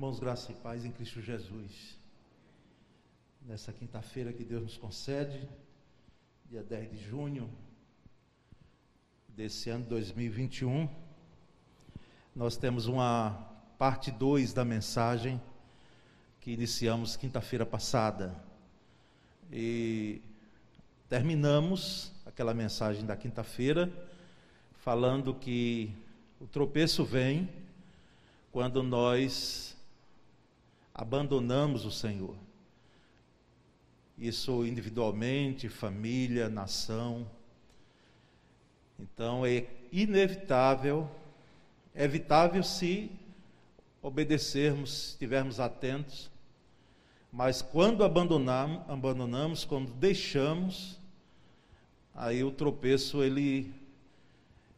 Irmãos, graça e paz em Cristo Jesus. Nessa quinta-feira que Deus nos concede, dia 10 de junho desse ano 2021, nós temos uma parte 2 da mensagem que iniciamos quinta-feira passada. E terminamos aquela mensagem da quinta-feira falando que o tropeço vem quando nós abandonamos o Senhor. Isso individualmente, família, nação. Então é inevitável, é evitável se obedecermos, estivermos atentos. Mas quando abandonamos, abandonamos, quando deixamos, aí o tropeço ele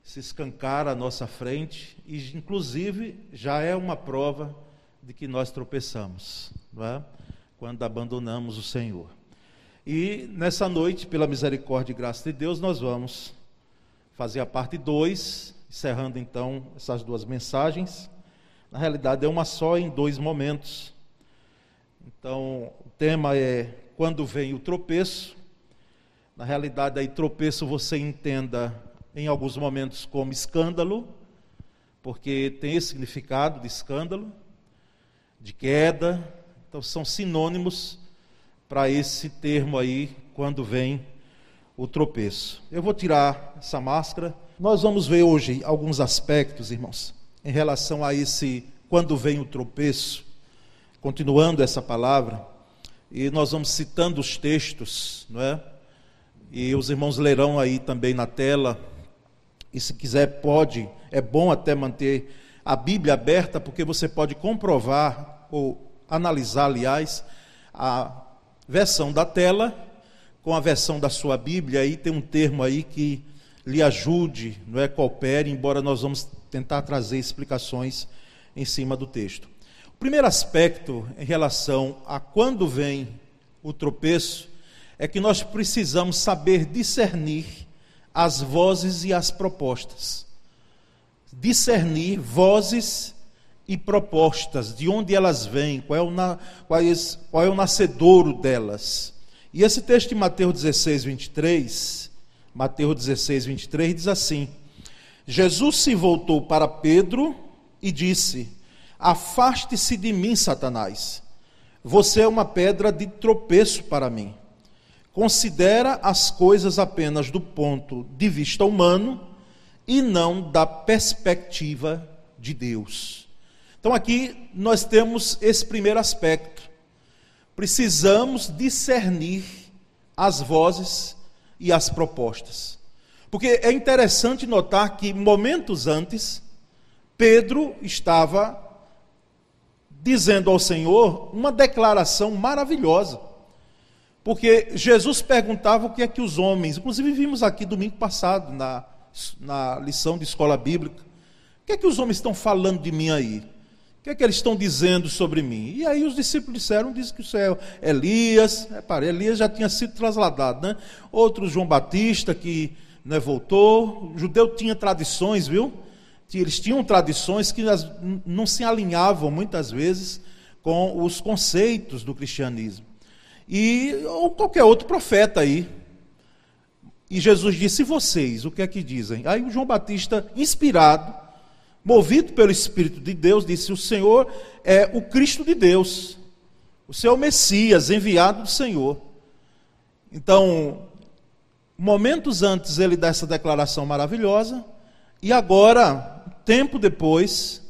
se escancara à nossa frente e inclusive já é uma prova de que nós tropeçamos, é? quando abandonamos o Senhor. E nessa noite, pela misericórdia e graça de Deus, nós vamos fazer a parte 2, encerrando então essas duas mensagens. Na realidade, é uma só em dois momentos. Então, o tema é quando vem o tropeço. Na realidade, aí tropeço você entenda em alguns momentos como escândalo, porque tem esse significado de escândalo de queda. Então, são sinônimos para esse termo aí, quando vem o tropeço. Eu vou tirar essa máscara. Nós vamos ver hoje alguns aspectos, irmãos, em relação a esse quando vem o tropeço. Continuando essa palavra, e nós vamos citando os textos, não é? E os irmãos lerão aí também na tela. E se quiser, pode, é bom até manter a Bíblia aberta, porque você pode comprovar, ou analisar, aliás, a versão da tela com a versão da sua Bíblia, aí tem um termo aí que lhe ajude, não é coopere, embora nós vamos tentar trazer explicações em cima do texto. O primeiro aspecto em relação a quando vem o tropeço é que nós precisamos saber discernir as vozes e as propostas discernir vozes e propostas, de onde elas vêm, qual é o, na, qual é, o nascedouro delas. E esse texto de Mateus 16, 23, Mateus 16, 23 diz assim: Jesus se voltou para Pedro e disse: Afaste-se de mim, Satanás. Você é uma pedra de tropeço para mim. Considera as coisas apenas do ponto de vista humano e não da perspectiva de Deus. Então aqui nós temos esse primeiro aspecto. Precisamos discernir as vozes e as propostas. Porque é interessante notar que momentos antes, Pedro estava dizendo ao Senhor uma declaração maravilhosa. Porque Jesus perguntava o que é que os homens, inclusive vimos aqui domingo passado na na lição de escola bíblica. O que é que os homens estão falando de mim aí? O que é que eles estão dizendo sobre mim? E aí os discípulos disseram, dizem que isso é Elias, é, Elias já tinha sido trasladado, né? Outro João Batista que né, voltou, o judeu tinha tradições, viu? Eles tinham tradições que não se alinhavam muitas vezes com os conceitos do cristianismo. E ou qualquer outro profeta aí, e Jesus disse: E vocês, o que é que dizem? Aí o João Batista, inspirado, movido pelo Espírito de Deus, disse: O Senhor é o Cristo de Deus, o Senhor é o Messias, enviado do Senhor. Então, momentos antes ele dá essa declaração maravilhosa, e agora, tempo depois,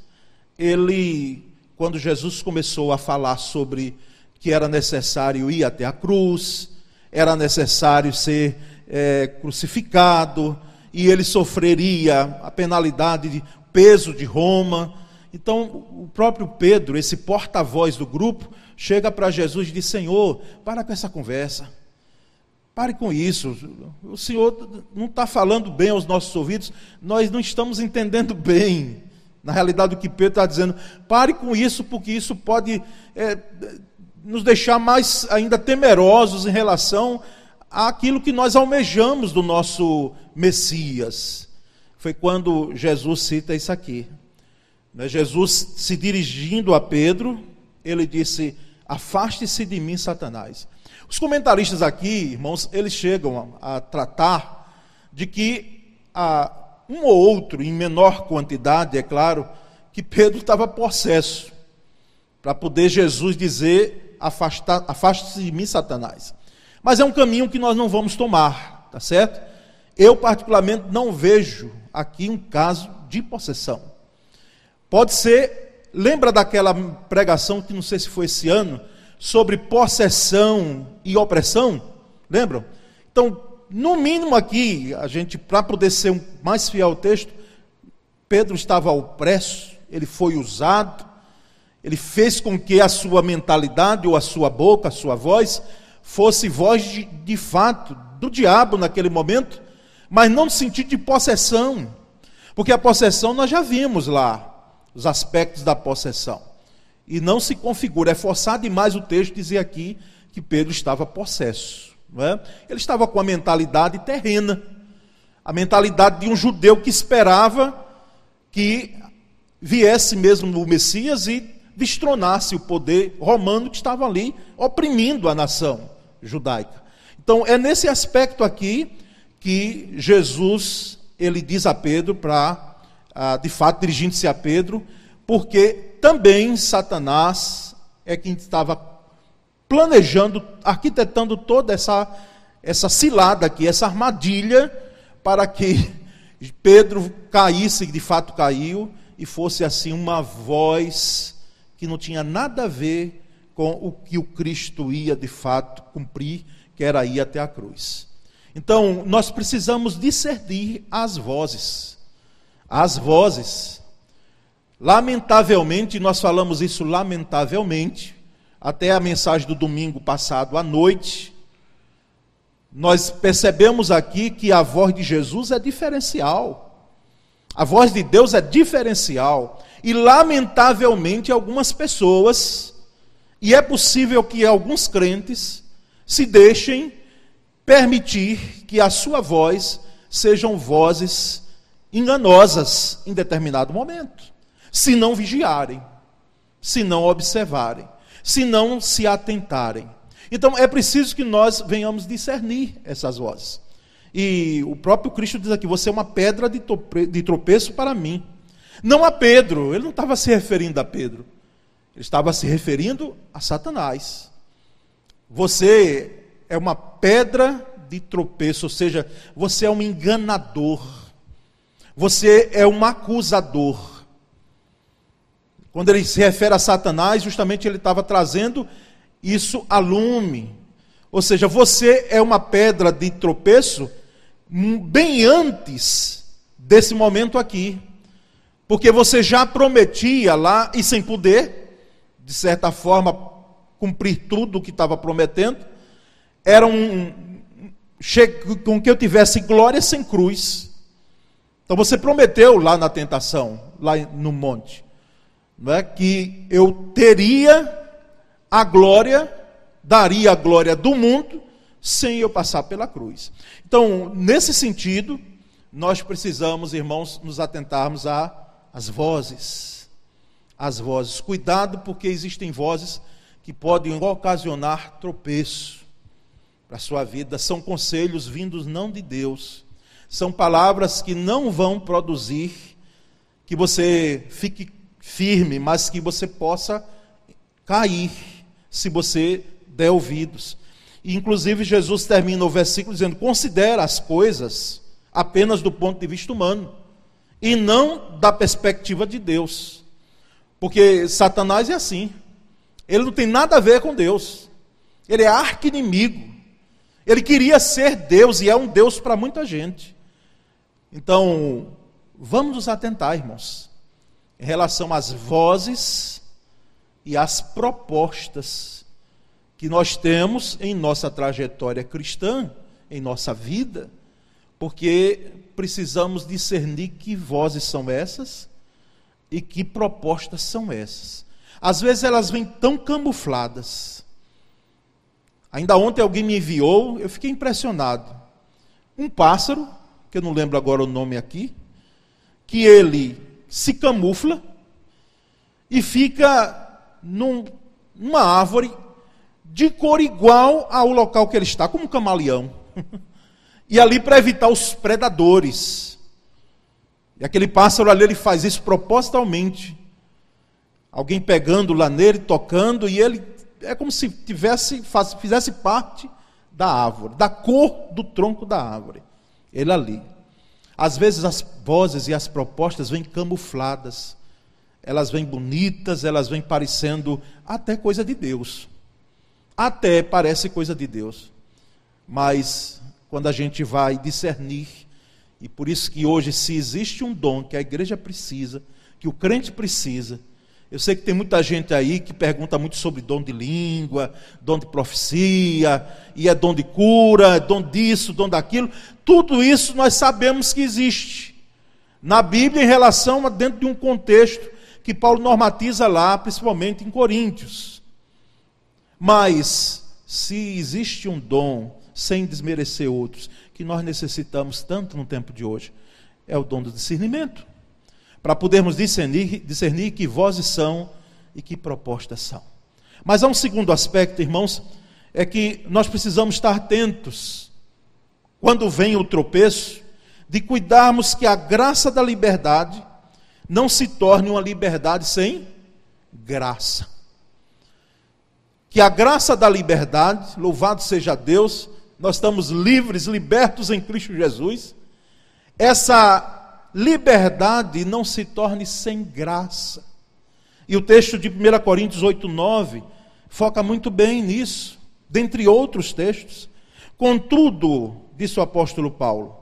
ele, quando Jesus começou a falar sobre que era necessário ir até a cruz, era necessário ser é, crucificado e ele sofreria a penalidade de peso de Roma. Então, o próprio Pedro, esse porta-voz do grupo, chega para Jesus e diz: Senhor, para com essa conversa. Pare com isso. O Senhor não está falando bem aos nossos ouvidos, nós não estamos entendendo bem. Na realidade, o que Pedro está dizendo, pare com isso, porque isso pode é, nos deixar mais ainda temerosos em relação aquilo que nós almejamos do nosso Messias. Foi quando Jesus cita isso aqui. Né, Jesus se dirigindo a Pedro, ele disse: Afaste-se de mim, Satanás. Os comentaristas aqui, irmãos, eles chegam a, tratar de que a, um ou outro, em menor quantidade, é claro, que Pedro estava possesso, para poder Jesus dizer: Afaste-se de mim, Satanás. Mas é um caminho que nós não vamos tomar, tá certo? Eu, particularmente, não vejo aqui um caso de possessão. Pode ser, lembra daquela pregação que não sei se foi esse ano, sobre possessão e opressão? Lembram? Então, no mínimo aqui, a gente, para poder ser mais fiel ao texto, Pedro estava opresso, ele foi usado, ele fez com que a sua mentalidade, ou a sua boca, a sua voz, fosse voz de, de fato do diabo naquele momento, mas não no sentido de possessão, porque a possessão nós já vimos lá, os aspectos da possessão, e não se configura, é forçar demais o texto dizer aqui que Pedro estava possesso, é? ele estava com a mentalidade terrena, a mentalidade de um judeu que esperava que viesse mesmo o Messias e destronasse o poder romano que estava ali oprimindo a nação judaica. Então é nesse aspecto aqui que Jesus ele diz a Pedro para, ah, de fato, dirigindo-se a Pedro, porque também Satanás é quem estava planejando, arquitetando toda essa essa cilada aqui, essa armadilha para que Pedro caísse, de fato caiu, e fosse assim uma voz que não tinha nada a ver com o que o Cristo ia de fato cumprir, que era ir até a cruz. Então, nós precisamos discernir as vozes. As vozes. Lamentavelmente, nós falamos isso lamentavelmente, até a mensagem do domingo passado à noite, nós percebemos aqui que a voz de Jesus é diferencial. A voz de Deus é diferencial. E, lamentavelmente, algumas pessoas, e é possível que alguns crentes, se deixem permitir que a sua voz sejam vozes enganosas em determinado momento, se não vigiarem, se não observarem, se não se atentarem. Então é preciso que nós venhamos discernir essas vozes. E o próprio Cristo diz aqui: você é uma pedra de tropeço para mim. Não a Pedro, ele não estava se referindo a Pedro, ele estava se referindo a Satanás. Você é uma pedra de tropeço, ou seja, você é um enganador, você é um acusador. Quando ele se refere a Satanás, justamente ele estava trazendo isso a lume. Ou seja, você é uma pedra de tropeço bem antes desse momento aqui. Porque você já prometia lá e sem poder, de certa forma, cumprir tudo o que estava prometendo, era um, com que eu tivesse glória sem cruz. Então você prometeu lá na tentação, lá no monte, não é que eu teria a glória, daria a glória do mundo sem eu passar pela cruz. Então, nesse sentido, nós precisamos, irmãos, nos atentarmos a as vozes. As vozes. Cuidado, porque existem vozes que podem ocasionar tropeço para a sua vida. São conselhos vindos não de Deus. São palavras que não vão produzir que você fique firme, mas que você possa cair se você der ouvidos. E, inclusive, Jesus termina o versículo dizendo: considera as coisas apenas do ponto de vista humano e não da perspectiva de Deus. Porque Satanás é assim. Ele não tem nada a ver com Deus. Ele é arqui-inimigo. Ele queria ser Deus e é um Deus para muita gente. Então, vamos nos atentar, irmãos, em relação às vozes e às propostas que nós temos em nossa trajetória cristã, em nossa vida, porque precisamos discernir que vozes são essas e que propostas são essas. Às vezes elas vêm tão camufladas. Ainda ontem alguém me enviou, eu fiquei impressionado. Um pássaro, que eu não lembro agora o nome aqui, que ele se camufla, e fica num, numa árvore de cor igual ao local que ele está, como um camaleão. e ali para evitar os predadores. E aquele pássaro ali, ele faz isso propositalmente. Alguém pegando lá nele, tocando, e ele é como se tivesse, faz, fizesse parte da árvore, da cor do tronco da árvore. Ele ali. Às vezes as vozes e as propostas vêm camufladas, elas vêm bonitas, elas vêm parecendo até coisa de Deus. Até parece coisa de Deus. Mas quando a gente vai discernir, e por isso que hoje, se existe um dom que a igreja precisa, que o crente precisa, eu sei que tem muita gente aí que pergunta muito sobre dom de língua, dom de profecia, e é dom de cura, é dom disso, dom daquilo. Tudo isso nós sabemos que existe. Na Bíblia, em relação a dentro de um contexto que Paulo normatiza lá, principalmente em Coríntios. Mas, se existe um dom, sem desmerecer outros, que nós necessitamos tanto no tempo de hoje, é o dom do discernimento para podermos discernir, discernir que vozes são e que propostas são. Mas há um segundo aspecto, irmãos, é que nós precisamos estar atentos, quando vem o tropeço, de cuidarmos que a graça da liberdade não se torne uma liberdade sem graça. Que a graça da liberdade, louvado seja Deus, nós estamos livres, libertos em Cristo Jesus. Essa liberdade não se torne sem graça. E o texto de 1 Coríntios 8, 9 foca muito bem nisso, dentre outros textos. Contudo, disse o apóstolo Paulo,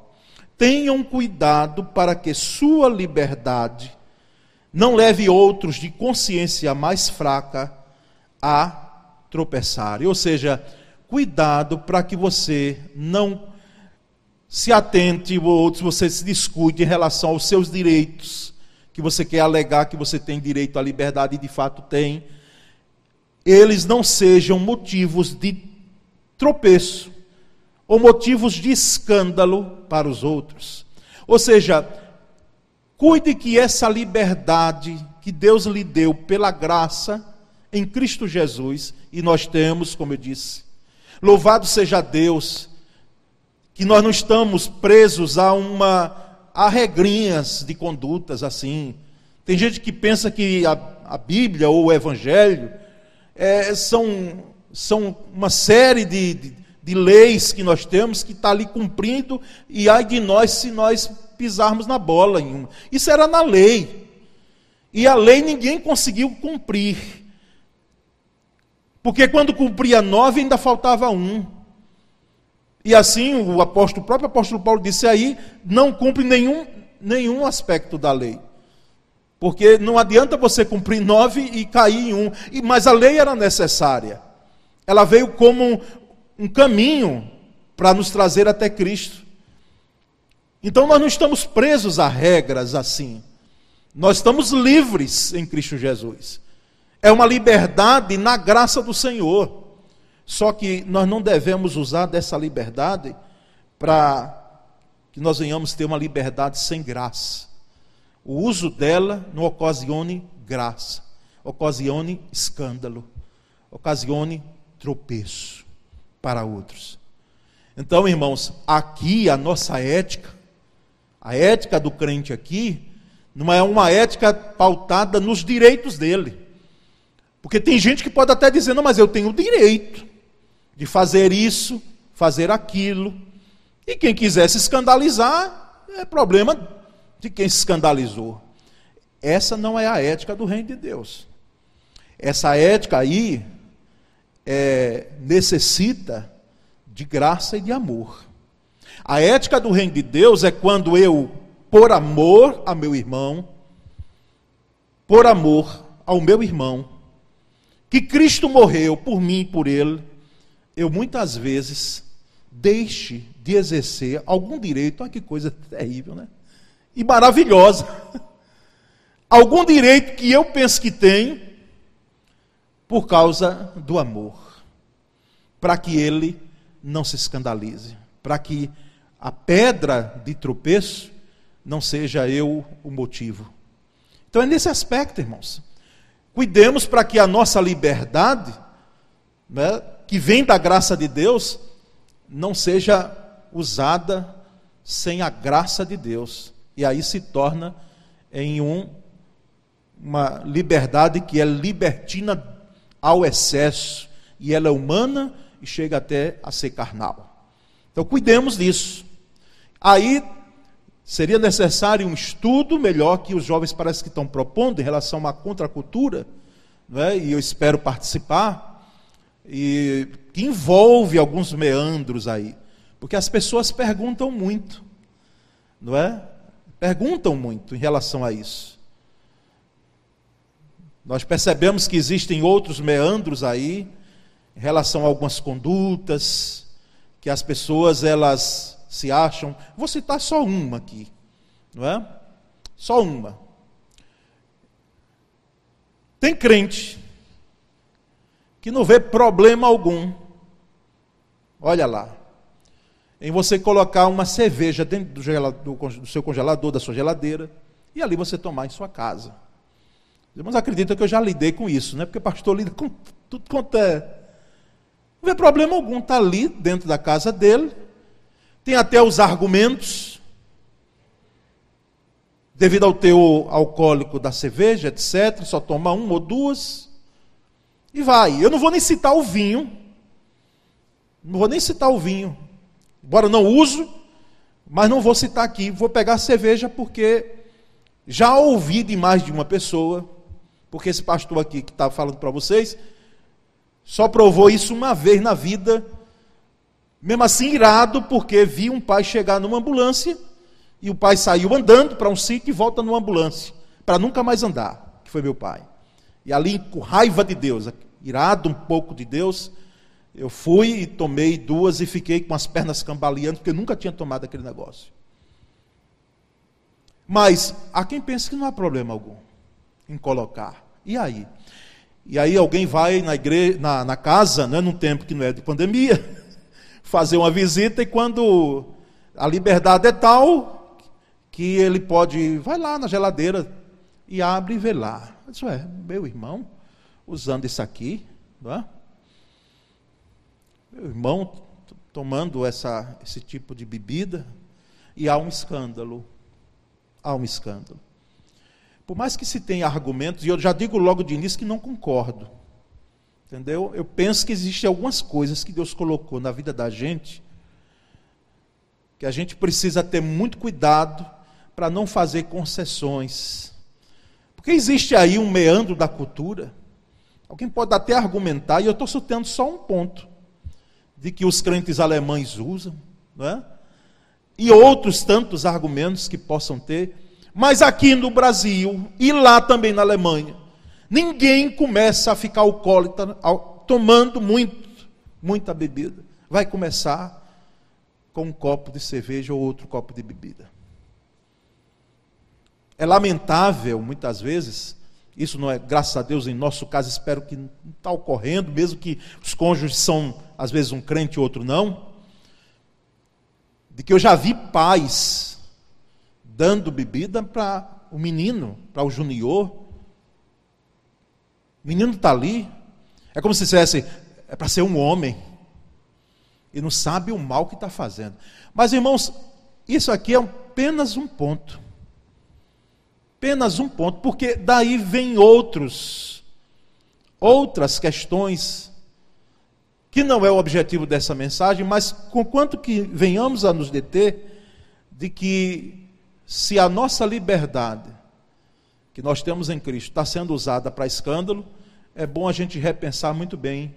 tenham cuidado para que sua liberdade não leve outros de consciência mais fraca a tropeçarem. Ou seja, cuidado para que você não se atente ou outros você se descuide em relação aos seus direitos, que você quer alegar que você tem direito à liberdade e de fato tem, eles não sejam motivos de tropeço ou motivos de escândalo para os outros. Ou seja, cuide que essa liberdade que Deus lhe deu pela graça em Cristo Jesus, e nós temos, como eu disse, louvado seja Deus que nós não estamos presos a uma a regrinhas de condutas assim. Tem gente que pensa que a, a Bíblia ou o Evangelho é, são, são uma série de, de, de leis que nós temos que está ali cumprindo, e ai de nós se nós pisarmos na bola. Em uma. Isso era na lei. E a lei ninguém conseguiu cumprir. Porque quando cumpria nove, ainda faltava um. E assim o apóstolo, o próprio apóstolo Paulo disse aí, não cumpre nenhum, nenhum aspecto da lei. Porque não adianta você cumprir nove e cair em um. Mas a lei era necessária. Ela veio como um, um caminho para nos trazer até Cristo. Então nós não estamos presos a regras assim. Nós estamos livres em Cristo Jesus. É uma liberdade na graça do Senhor. Só que nós não devemos usar dessa liberdade para que nós venhamos ter uma liberdade sem graça. O uso dela não ocasione graça, ocasione escândalo, ocasione tropeço para outros. Então, irmãos, aqui a nossa ética, a ética do crente aqui, não é uma ética pautada nos direitos dele. Porque tem gente que pode até dizer, não, mas eu tenho direito de fazer isso, fazer aquilo. E quem quiser se escandalizar, é problema de quem se escandalizou. Essa não é a ética do reino de Deus. Essa ética aí é, necessita de graça e de amor. A ética do reino de Deus é quando eu, por amor a meu irmão, por amor ao meu irmão, que Cristo morreu por mim e por ele, eu muitas vezes deixe de exercer algum direito, olha que coisa terrível, né? E maravilhosa. algum direito que eu penso que tenho por causa do amor, para que ele não se escandalize, para que a pedra de tropeço não seja eu o motivo. Então é nesse aspecto, irmãos. Cuidemos para que a nossa liberdade, né, que vem da graça de Deus, não seja usada sem a graça de Deus. E aí se torna em um, uma liberdade que é libertina ao excesso, e ela é humana e chega até a ser carnal. Então cuidemos disso. Aí seria necessário um estudo melhor que os jovens parece que estão propondo em relação à contracultura, não é? e eu espero participar, e que envolve alguns meandros aí. Porque as pessoas perguntam muito, não é? Perguntam muito em relação a isso. Nós percebemos que existem outros meandros aí, em relação a algumas condutas, que as pessoas elas se acham. Vou citar só uma aqui, não é? Só uma. Tem crente que não vê problema algum. Olha lá. Em você colocar uma cerveja dentro do, do, seu congelador, da sua geladeira, e ali você tomar em sua casa. Irmãos, acredita que eu já lidei com isso, né? Porque pastor lida com tudo quanto é não vê problema algum, está ali dentro da casa dele, tem até os argumentos, devido ao teu alcoólico da cerveja, etc. Só toma uma ou duas e vai. Eu não vou nem citar o vinho, não vou nem citar o vinho, embora não uso, mas não vou citar aqui. Vou pegar a cerveja porque já ouvi de mais de uma pessoa, porque esse pastor aqui que está falando para vocês só provou isso uma vez na vida, mesmo assim irado, porque viu um pai chegar numa ambulância e o pai saiu andando para um sítio e volta numa ambulância, para nunca mais andar, que foi meu pai. E ali, com raiva de Deus, irado um pouco de Deus, eu fui e tomei duas e fiquei com as pernas cambaleando, porque eu nunca tinha tomado aquele negócio. Mas há quem pense que não há problema algum em colocar. E aí? E aí alguém vai na igreja, na, na casa, né, num tempo que não é de pandemia, fazer uma visita e quando a liberdade é tal que ele pode, vai lá na geladeira e abre e vê lá. Isso é, meu irmão, usando isso aqui, não é? Meu irmão tomando essa, esse tipo de bebida e há um escândalo. Há um escândalo. Por mais que se tenha argumentos, e eu já digo logo de início que não concordo. Entendeu? Eu penso que existem algumas coisas que Deus colocou na vida da gente que a gente precisa ter muito cuidado para não fazer concessões. Porque existe aí um meandro da cultura. Alguém pode até argumentar, e eu estou citando só um ponto, de que os crentes alemães usam, não é? e outros tantos argumentos que possam ter, mas aqui no Brasil e lá também na Alemanha, ninguém começa a ficar alcoólatra tomando muito, muita bebida. Vai começar com um copo de cerveja ou outro copo de bebida. É lamentável, muitas vezes, isso não é, graças a Deus, em nosso caso, espero que não está ocorrendo, mesmo que os cônjuges são, às vezes, um crente e outro não, de que eu já vi pais dando bebida para o menino, para o junior. O menino está ali. É como se dissesse, é para ser um homem. E não sabe o mal que está fazendo. Mas, irmãos, isso aqui é apenas um ponto. Apenas um ponto, porque daí vem outros, outras questões que não é o objetivo dessa mensagem, mas com quanto que venhamos a nos deter de que se a nossa liberdade que nós temos em Cristo está sendo usada para escândalo, é bom a gente repensar muito bem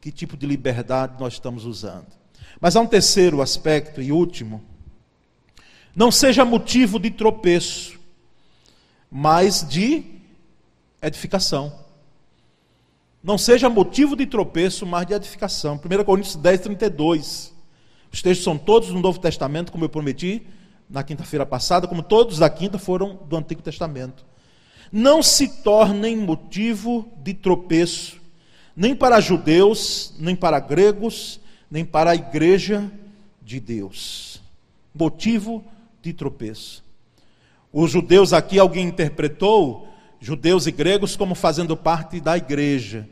que tipo de liberdade nós estamos usando. Mas há um terceiro aspecto e último. Não seja motivo de tropeço, mas de edificação. Não seja motivo de tropeço, mas de edificação. 1 Coríntios 10, 32. Os textos são todos no Novo Testamento, como eu prometi na quinta-feira passada, como todos da quinta foram do Antigo Testamento. Não se tornem motivo de tropeço, nem para judeus, nem para gregos, nem para a igreja de Deus. Motivo de tropeço. Os judeus aqui, alguém interpretou judeus e gregos como fazendo parte da igreja.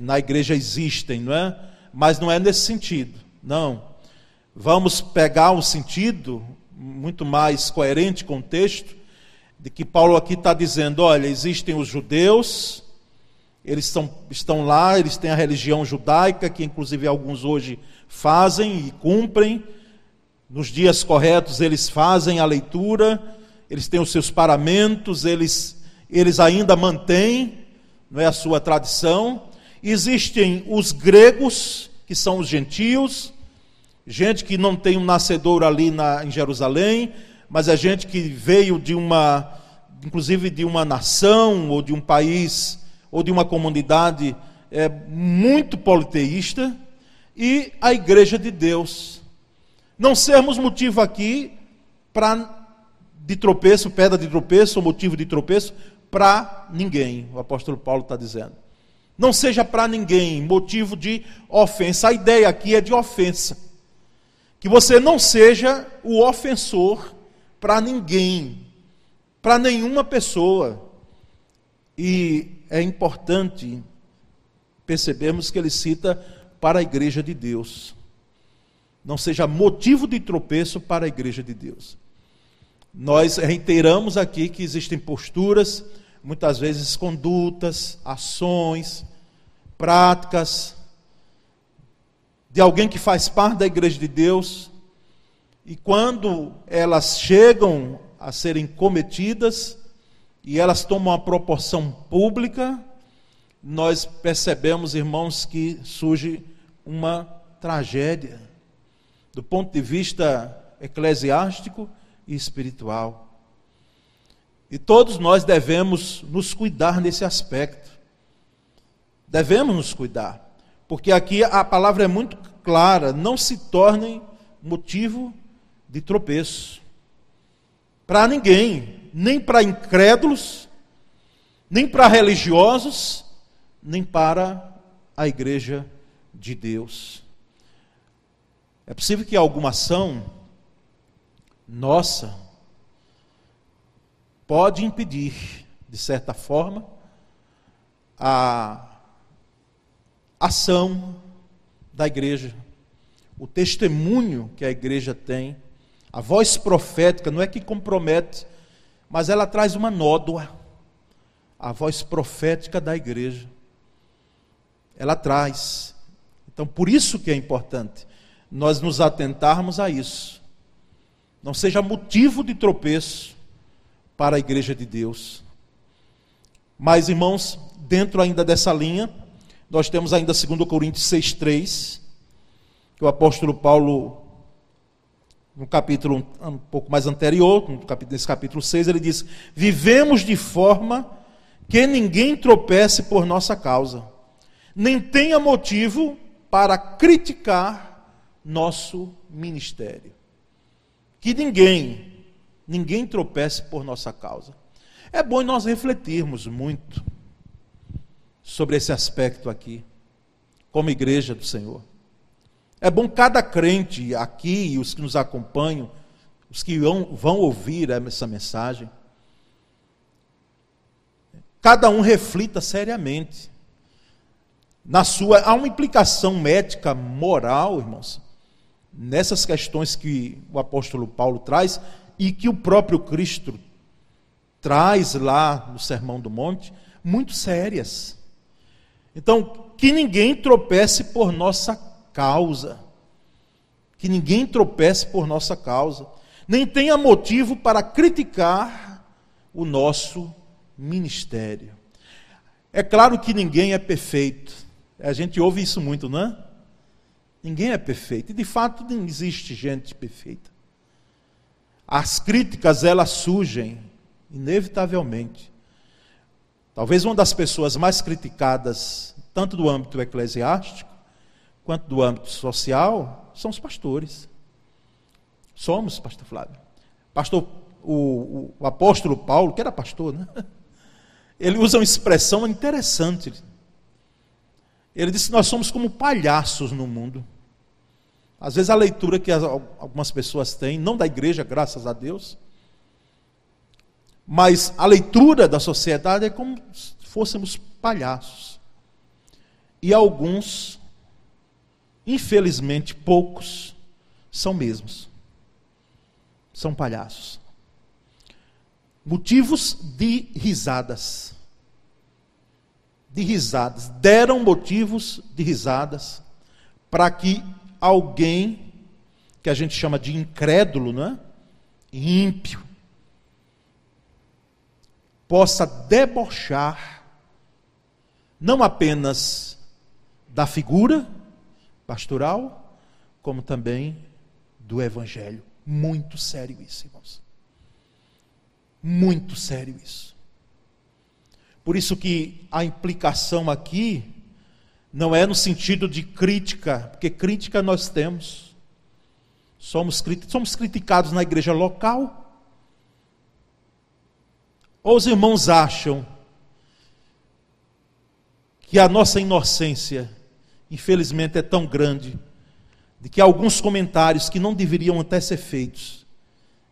Na igreja existem, não é? Mas não é nesse sentido, não. Vamos pegar o sentido muito mais coerente com o texto, de que Paulo aqui está dizendo: olha, existem os judeus, eles estão, estão lá, eles têm a religião judaica, que inclusive alguns hoje fazem e cumprem. Nos dias corretos eles fazem a leitura, eles têm os seus paramentos, eles, eles ainda mantêm não é, a sua tradição. Existem os gregos, que são os gentios, gente que não tem um nascedor ali na, em Jerusalém, mas é gente que veio de uma, inclusive de uma nação ou de um país ou de uma comunidade é, muito politeísta, e a igreja de Deus. Não sermos motivo aqui para de tropeço, pedra de tropeço, motivo de tropeço para ninguém, o apóstolo Paulo está dizendo. Não seja para ninguém motivo de ofensa. A ideia aqui é de ofensa. Que você não seja o ofensor para ninguém, para nenhuma pessoa. E é importante percebermos que ele cita para a igreja de Deus. Não seja motivo de tropeço para a igreja de Deus. Nós reiteramos aqui que existem posturas, muitas vezes condutas, ações, práticas de alguém que faz parte da igreja de Deus, e quando elas chegam a serem cometidas e elas tomam uma proporção pública, nós percebemos, irmãos, que surge uma tragédia do ponto de vista eclesiástico e espiritual. E todos nós devemos nos cuidar nesse aspecto. Devemos nos cuidar. Porque aqui a palavra é muito clara: não se tornem motivo de tropeço. Para ninguém, nem para incrédulos, nem para religiosos, nem para a igreja de Deus. É possível que alguma ação nossa pode impedir, de certa forma, a ação da igreja, o testemunho que a igreja tem, a voz profética, não é que compromete, mas ela traz uma nódoa, a voz profética da igreja ela traz. Então, por isso que é importante nós nos atentarmos a isso. Não seja motivo de tropeço para a igreja de Deus. Mas, irmãos, dentro ainda dessa linha, nós temos ainda 2 Coríntios 6,3, que o apóstolo Paulo, no capítulo um pouco mais anterior, nesse capítulo 6, ele diz: Vivemos de forma que ninguém tropece por nossa causa nem tenha motivo para criticar nosso ministério. Que ninguém, ninguém tropece por nossa causa. É bom nós refletirmos muito sobre esse aspecto aqui, como igreja do Senhor. É bom cada crente aqui e os que nos acompanham, os que vão, vão ouvir essa mensagem, cada um reflita seriamente na sua há uma implicação médica, moral, irmãos, nessas questões que o apóstolo Paulo traz e que o próprio Cristo traz lá no Sermão do Monte, muito sérias. Então, que ninguém tropece por nossa causa. Que ninguém tropece por nossa causa. Nem tenha motivo para criticar o nosso ministério. É claro que ninguém é perfeito. A gente ouve isso muito, não é? Ninguém é perfeito. E de fato não existe gente perfeita. As críticas, elas surgem, inevitavelmente. Talvez uma das pessoas mais criticadas, tanto do âmbito eclesiástico, quanto do âmbito social, são os pastores. Somos, pastor Flávio. Pastor, o, o, o apóstolo Paulo, que era pastor, né? Ele usa uma expressão interessante. Ele disse que nós somos como palhaços no mundo. Às vezes a leitura que algumas pessoas têm, não da igreja, graças a Deus, Mas a leitura da sociedade é como se fôssemos palhaços. E alguns, infelizmente poucos, são mesmos. São palhaços. Motivos de risadas. De risadas. Deram motivos de risadas para que alguém que a gente chama de incrédulo, não é? ímpio, possa debochar não apenas da figura pastoral, como também do evangelho. Muito sério isso, irmãos. Muito sério isso. Por isso que a implicação aqui não é no sentido de crítica, porque crítica nós temos. Somos, somos criticados na igreja local, ou os irmãos acham que a nossa inocência, infelizmente, é tão grande, de que alguns comentários que não deveriam até ser feitos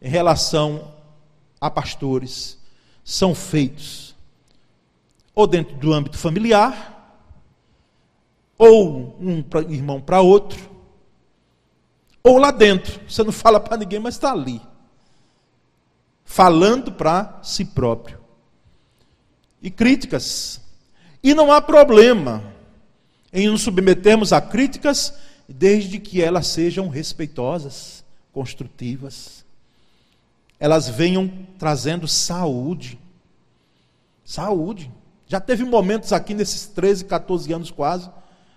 em relação a pastores são feitos ou dentro do âmbito familiar, ou um irmão para outro, ou lá dentro. Você não fala para ninguém, mas está ali falando para si próprio. E críticas. E não há problema em nos submetermos a críticas, desde que elas sejam respeitosas, construtivas. Elas venham trazendo saúde. Saúde. Já teve momentos aqui nesses 13, 14 anos quase,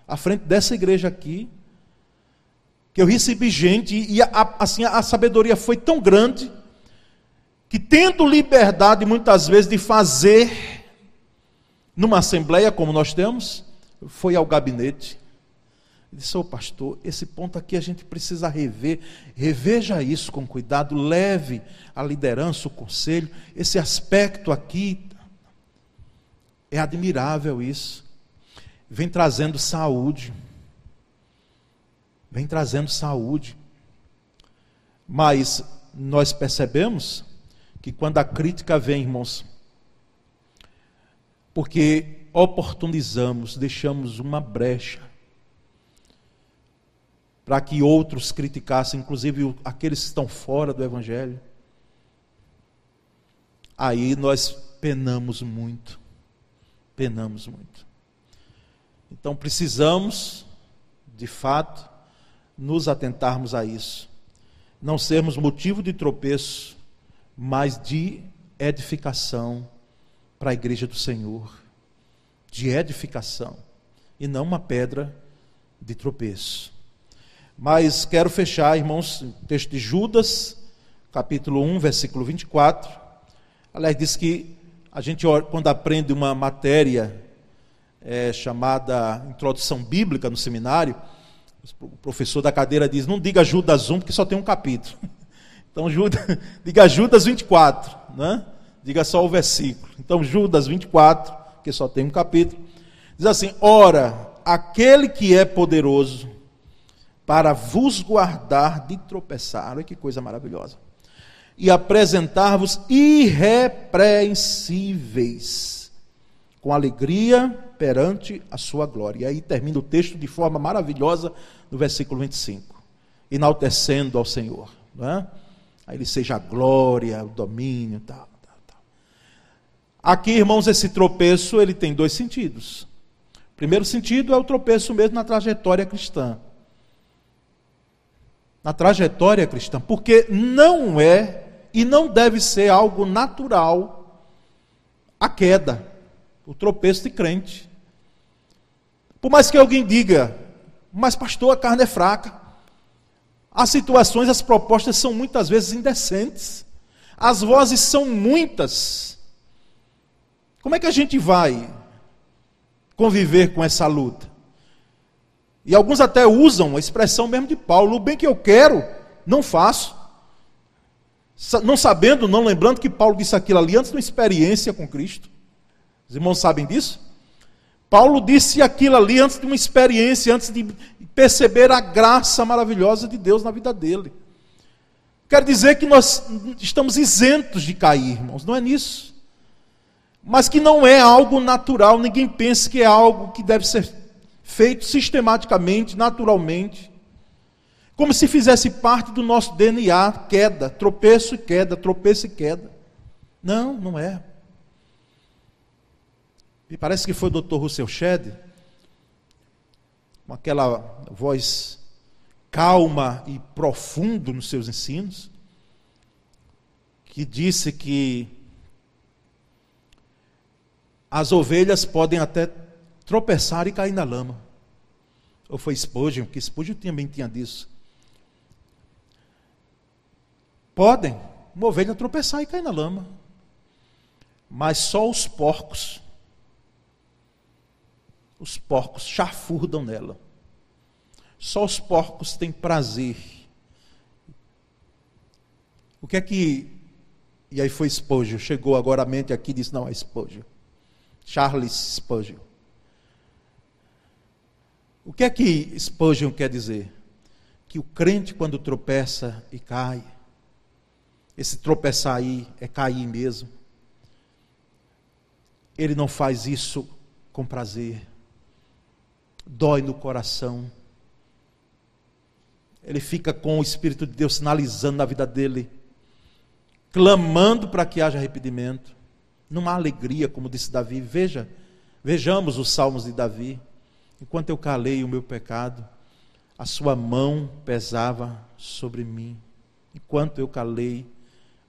à frente dessa igreja aqui, que eu recebi gente e a, assim, a sabedoria foi tão grande que tendo liberdade muitas vezes de fazer numa assembleia como nós temos, foi ao gabinete disse: Ô oh, pastor, esse ponto aqui a gente precisa rever. Reveja isso com cuidado, leve a liderança, o conselho. Esse aspecto aqui é admirável isso. Vem trazendo saúde. Vem trazendo saúde. Mas nós percebemos que quando a crítica vem, irmãos, porque oportunizamos, deixamos uma brecha para que outros criticassem, inclusive aqueles que estão fora do Evangelho. Aí nós penamos muito, penamos muito. Então precisamos, de fato, nos atentarmos a isso. Não sermos motivo de tropeço mas de edificação para a igreja do Senhor. De edificação. E não uma pedra de tropeço. Mas quero fechar, irmãos, o texto de Judas, capítulo 1, versículo 24. Aliás, diz que a gente, quando aprende uma matéria é, chamada Introdução Bíblica no seminário, o professor da cadeira diz: não diga Judas 1, porque só tem um capítulo. Então, Judas, diga Judas 24, né? Diga só o versículo. Então, Judas 24, que só tem um capítulo, diz assim: Ora, aquele que é poderoso para vos guardar de tropeçar, olha que coisa maravilhosa, e apresentar-vos irrepreensíveis, com alegria perante a sua glória. E aí termina o texto de forma maravilhosa no versículo 25, enaltecendo ao Senhor. Não é? a Ele seja a glória, o domínio, tal, tal. Aqui, irmãos, esse tropeço ele tem dois sentidos. O primeiro sentido é o tropeço mesmo na trajetória cristã. Na trajetória cristã, porque não é e não deve ser algo natural a queda, o tropeço de crente. Por mais que alguém diga, mas pastor, a carne é fraca. As situações, as propostas são muitas vezes indecentes. As vozes são muitas. Como é que a gente vai conviver com essa luta? E alguns até usam a expressão mesmo de Paulo: o bem que eu quero, não faço. Não sabendo, não lembrando que Paulo disse aquilo ali antes de uma experiência com Cristo. Os irmãos sabem disso? Paulo disse aquilo ali antes de uma experiência, antes de perceber a graça maravilhosa de Deus na vida dele. quer dizer que nós estamos isentos de cair, irmãos, não é nisso. Mas que não é algo natural, ninguém pense que é algo que deve ser feito sistematicamente, naturalmente, como se fizesse parte do nosso DNA, queda, tropeço e queda, tropeço e queda. Não, não é. Me parece que foi o Dr. Russell Shedd, com aquela voz calma e profunda nos seus ensinos, que disse que as ovelhas podem até tropeçar e cair na lama. Ou foi Spurgeon, que Spurgeon também tinha disso. Podem, uma ovelha tropeçar e cair na lama. Mas só os porcos, os porcos chafurdam nela. Só os porcos têm prazer. O que é que. E aí foi Spurgeon, chegou agora a mente aqui e disse: não, é Spurgeon. Charles Spurgeon. O que é que Spurgeon quer dizer? Que o crente, quando tropeça e cai, esse tropeçar aí é cair mesmo. Ele não faz isso com prazer, dói no coração. Ele fica com o Espírito de Deus sinalizando na vida dele, clamando para que haja arrependimento. Há alegria, como disse Davi. Veja, vejamos os salmos de Davi. Enquanto eu calei o meu pecado, a sua mão pesava sobre mim. Enquanto eu calei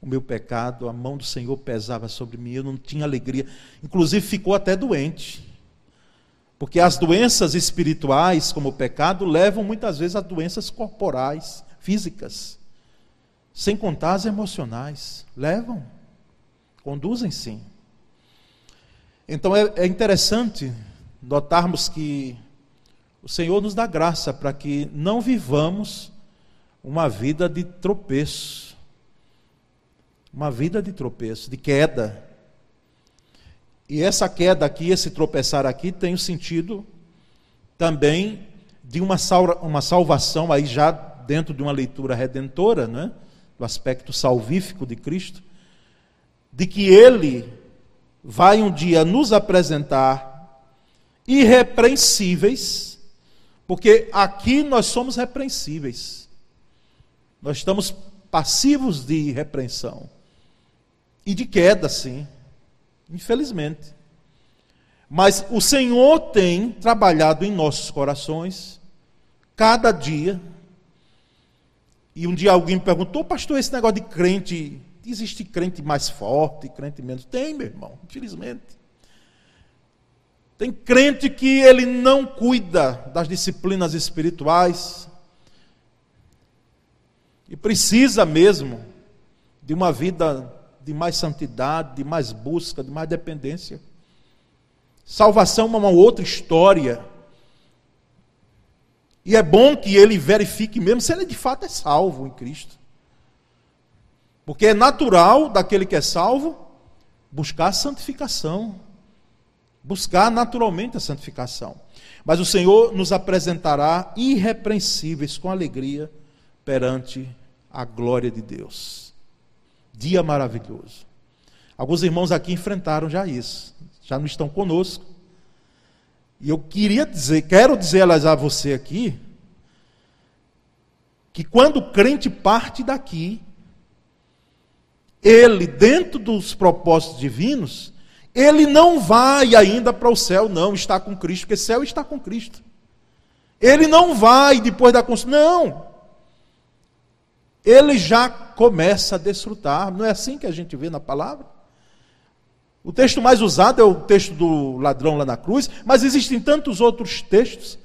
o meu pecado, a mão do Senhor pesava sobre mim. Eu não tinha alegria. Inclusive ficou até doente. Porque as doenças espirituais, como o pecado, levam muitas vezes a doenças corporais, físicas. Sem contar as emocionais. Levam. Conduzem sim. Então é, é interessante notarmos que o Senhor nos dá graça para que não vivamos uma vida de tropeço, uma vida de tropeço, de queda. E essa queda aqui, esse tropeçar aqui, tem o sentido também de uma, uma salvação, aí já dentro de uma leitura redentora, né? do aspecto salvífico de Cristo, de que Ele vai um dia nos apresentar irrepreensíveis, porque aqui nós somos repreensíveis. Nós estamos passivos de repreensão e de queda, sim, infelizmente. Mas o Senhor tem trabalhado em nossos corações, cada dia. E um dia alguém me perguntou, pastor, esse negócio de crente, existe crente mais forte, crente menos? Tem, meu irmão, infelizmente. Tem crente que ele não cuida das disciplinas espirituais e precisa mesmo de uma vida de mais santidade, de mais busca, de mais dependência. Salvação é uma outra história. E é bom que ele verifique mesmo se ele de fato é salvo em Cristo. Porque é natural daquele que é salvo buscar a santificação buscar naturalmente a santificação. Mas o Senhor nos apresentará irrepreensíveis com alegria perante a glória de Deus. Dia maravilhoso. Alguns irmãos aqui enfrentaram já isso, já não estão conosco. E eu queria dizer, quero dizer a você aqui, que quando o crente parte daqui, ele, dentro dos propósitos divinos, ele não vai ainda para o céu, não, está com Cristo, porque céu está com Cristo. Ele não vai depois da consciência, não. Ele já começa a desfrutar, não é assim que a gente vê na palavra? O texto mais usado é o texto do ladrão lá na cruz, mas existem tantos outros textos,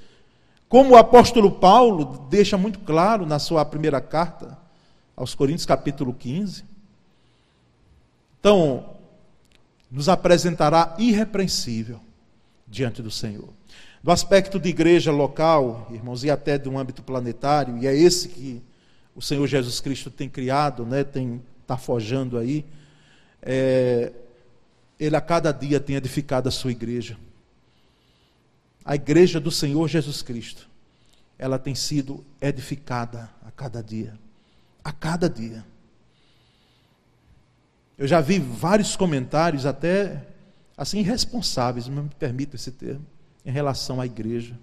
como o apóstolo Paulo deixa muito claro na sua primeira carta aos Coríntios, capítulo 15. Então, nos apresentará irrepreensível diante do Senhor. Do aspecto de igreja local, irmãos, e até de um âmbito planetário, e é esse que o Senhor Jesus Cristo tem criado, né, tem está forjando aí, é, ele a cada dia tem edificado a sua igreja. A igreja do Senhor Jesus Cristo, ela tem sido edificada a cada dia, a cada dia. Eu já vi vários comentários, até assim, irresponsáveis, me permito esse termo, em relação à igreja.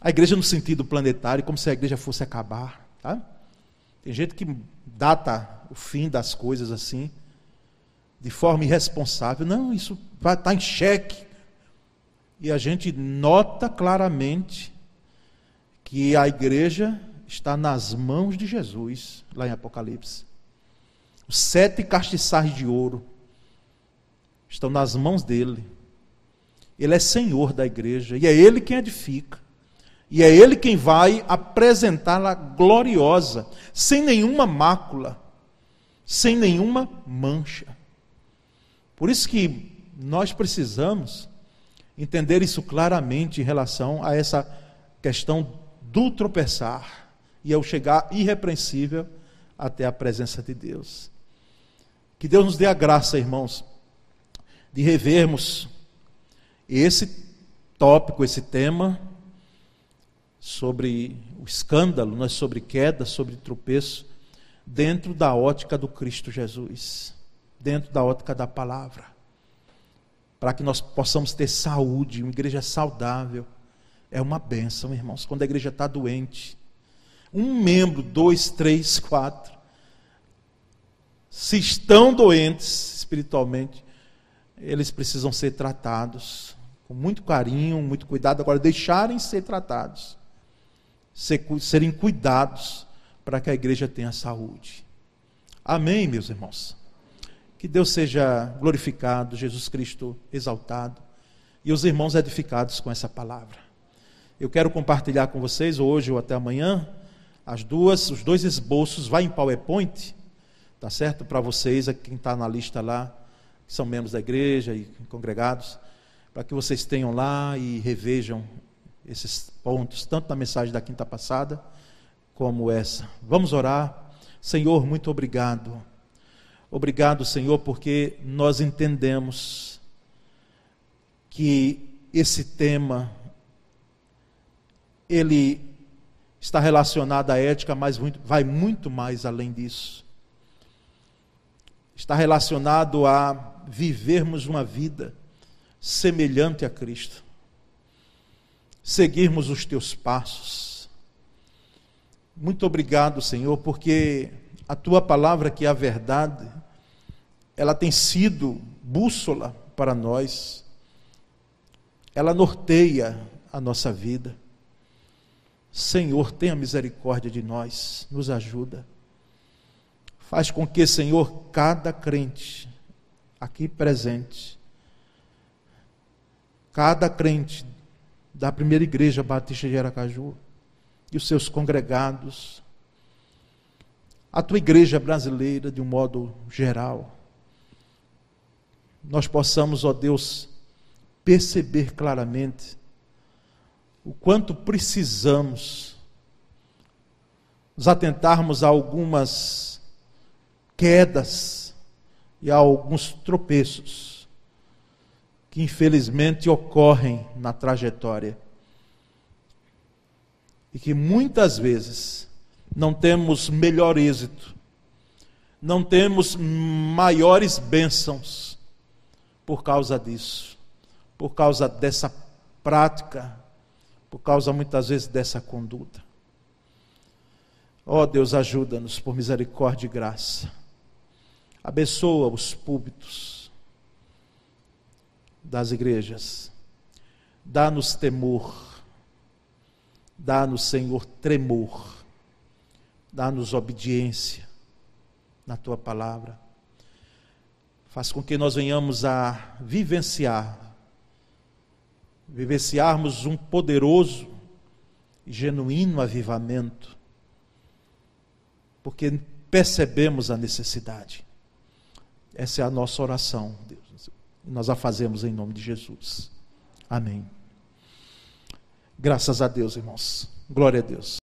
A igreja no sentido planetário, como se a igreja fosse acabar. Tá? Tem gente que data o fim das coisas assim, de forma irresponsável. Não, isso vai estar tá em xeque. E a gente nota claramente que a igreja está nas mãos de Jesus, lá em Apocalipse. Os sete castiçais de ouro estão nas mãos dele. Ele é senhor da igreja e é ele quem edifica. E é ele quem vai apresentá-la gloriosa, sem nenhuma mácula, sem nenhuma mancha. Por isso que nós precisamos entender isso claramente em relação a essa questão do tropeçar e ao chegar irrepreensível até a presença de Deus. Que Deus nos dê a graça, irmãos, de revermos esse tópico, esse tema sobre o escândalo, é sobre queda, sobre tropeço, dentro da ótica do Cristo Jesus, dentro da ótica da palavra, para que nós possamos ter saúde, uma igreja saudável. É uma bênção, irmãos, quando a igreja está doente. Um membro, dois, três, quatro, se estão doentes espiritualmente, eles precisam ser tratados com muito carinho, muito cuidado. Agora, deixarem ser tratados, serem cuidados para que a igreja tenha saúde. Amém, meus irmãos? Que Deus seja glorificado, Jesus Cristo exaltado e os irmãos edificados com essa palavra. Eu quero compartilhar com vocês hoje ou até amanhã as duas, os dois esboços, vai em PowerPoint Tá certo? Para vocês, quem está na lista lá, que são membros da igreja e congregados, para que vocês tenham lá e revejam esses pontos, tanto na mensagem da quinta passada, como essa. Vamos orar. Senhor, muito obrigado. Obrigado, Senhor, porque nós entendemos que esse tema ele está relacionado à ética, mas vai muito mais além disso está relacionado a vivermos uma vida semelhante a Cristo, seguirmos os teus passos. Muito obrigado, Senhor, porque a tua palavra, que é a verdade, ela tem sido bússola para nós, ela norteia a nossa vida. Senhor, tenha misericórdia de nós, nos ajuda. Faz com que, Senhor, cada crente aqui presente, cada crente da primeira igreja Batista de Aracaju e os seus congregados, a tua igreja brasileira de um modo geral, nós possamos, ó Deus, perceber claramente o quanto precisamos nos atentarmos a algumas quedas e há alguns tropeços que infelizmente ocorrem na trajetória e que muitas vezes não temos melhor êxito, não temos maiores bênçãos por causa disso, por causa dessa prática, por causa muitas vezes dessa conduta. Ó oh, Deus, ajuda-nos por misericórdia e graça Abençoa os púlpitos das igrejas. Dá-nos temor. Dá-nos, Senhor, tremor. Dá-nos obediência na tua palavra. Faz com que nós venhamos a vivenciar, vivenciarmos um poderoso e genuíno avivamento, porque percebemos a necessidade. Essa é a nossa oração, Deus. Nós a fazemos em nome de Jesus. Amém. Graças a Deus, irmãos. Glória a Deus.